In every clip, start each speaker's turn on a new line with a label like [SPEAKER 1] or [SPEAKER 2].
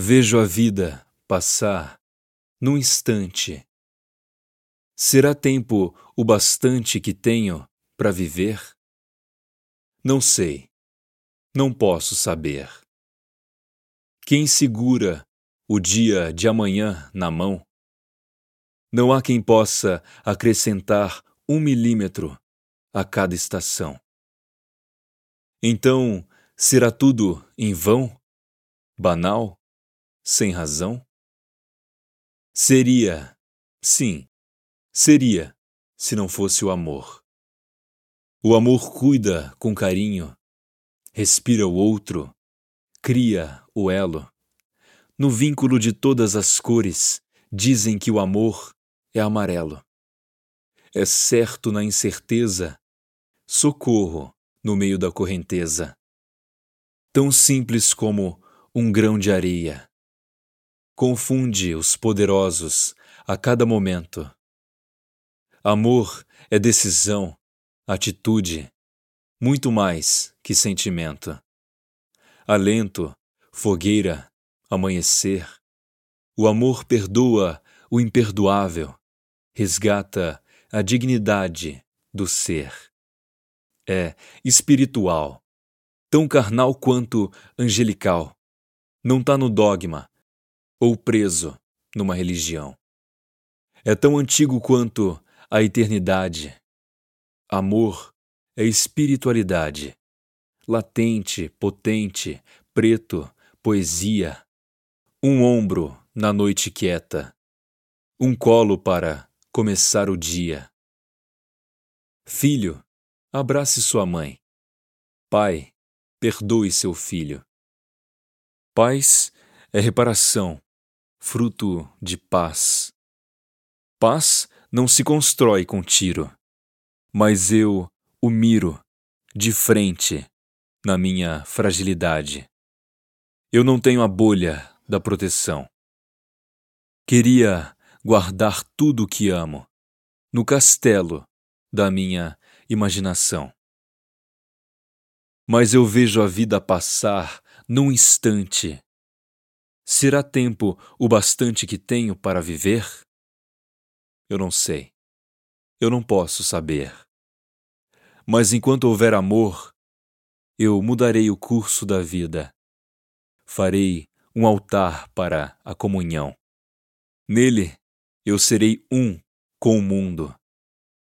[SPEAKER 1] Vejo a vida passar num instante. Será tempo o bastante que tenho para viver? Não sei, não posso saber. Quem segura o dia de amanhã na mão? Não há quem possa acrescentar um milímetro a cada estação. Então, será tudo em vão? Banal? Sem razão? Seria, sim, seria, se não fosse o amor. O amor cuida com carinho, respira o outro, cria o elo. No vínculo de todas as cores, dizem que o amor é amarelo. É certo na incerteza, socorro no meio da correnteza. Tão simples como um grão de areia confunde os poderosos a cada momento. Amor é decisão, atitude, muito mais que sentimento. Alento, fogueira, amanhecer. O amor perdoa o imperdoável, resgata a dignidade do ser. É espiritual, tão carnal quanto angelical. Não está no dogma, ou preso numa religião. É tão antigo quanto a eternidade. Amor é espiritualidade, latente, potente, preto, poesia. Um ombro na noite quieta, um colo para começar o dia. Filho, abrace sua mãe. Pai, perdoe seu filho. Paz é reparação, fruto de paz. Paz não se constrói com tiro, mas eu o miro de frente na minha fragilidade. Eu não tenho a bolha da proteção. Queria guardar tudo o que amo no castelo da minha imaginação. Mas eu vejo a vida passar num instante Será tempo o bastante que tenho para viver? Eu não sei. Eu não posso saber. Mas enquanto houver amor, eu mudarei o curso da vida. Farei um altar para a comunhão. Nele eu serei um com o mundo,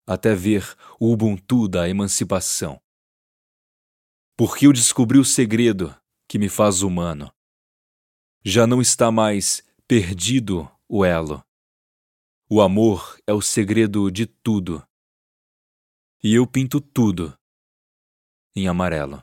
[SPEAKER 1] até ver o Ubuntu da emancipação. Porque eu descobri o segredo que me faz humano já não está mais perdido o elo. O amor é o segredo de tudo. E eu pinto tudo em amarelo.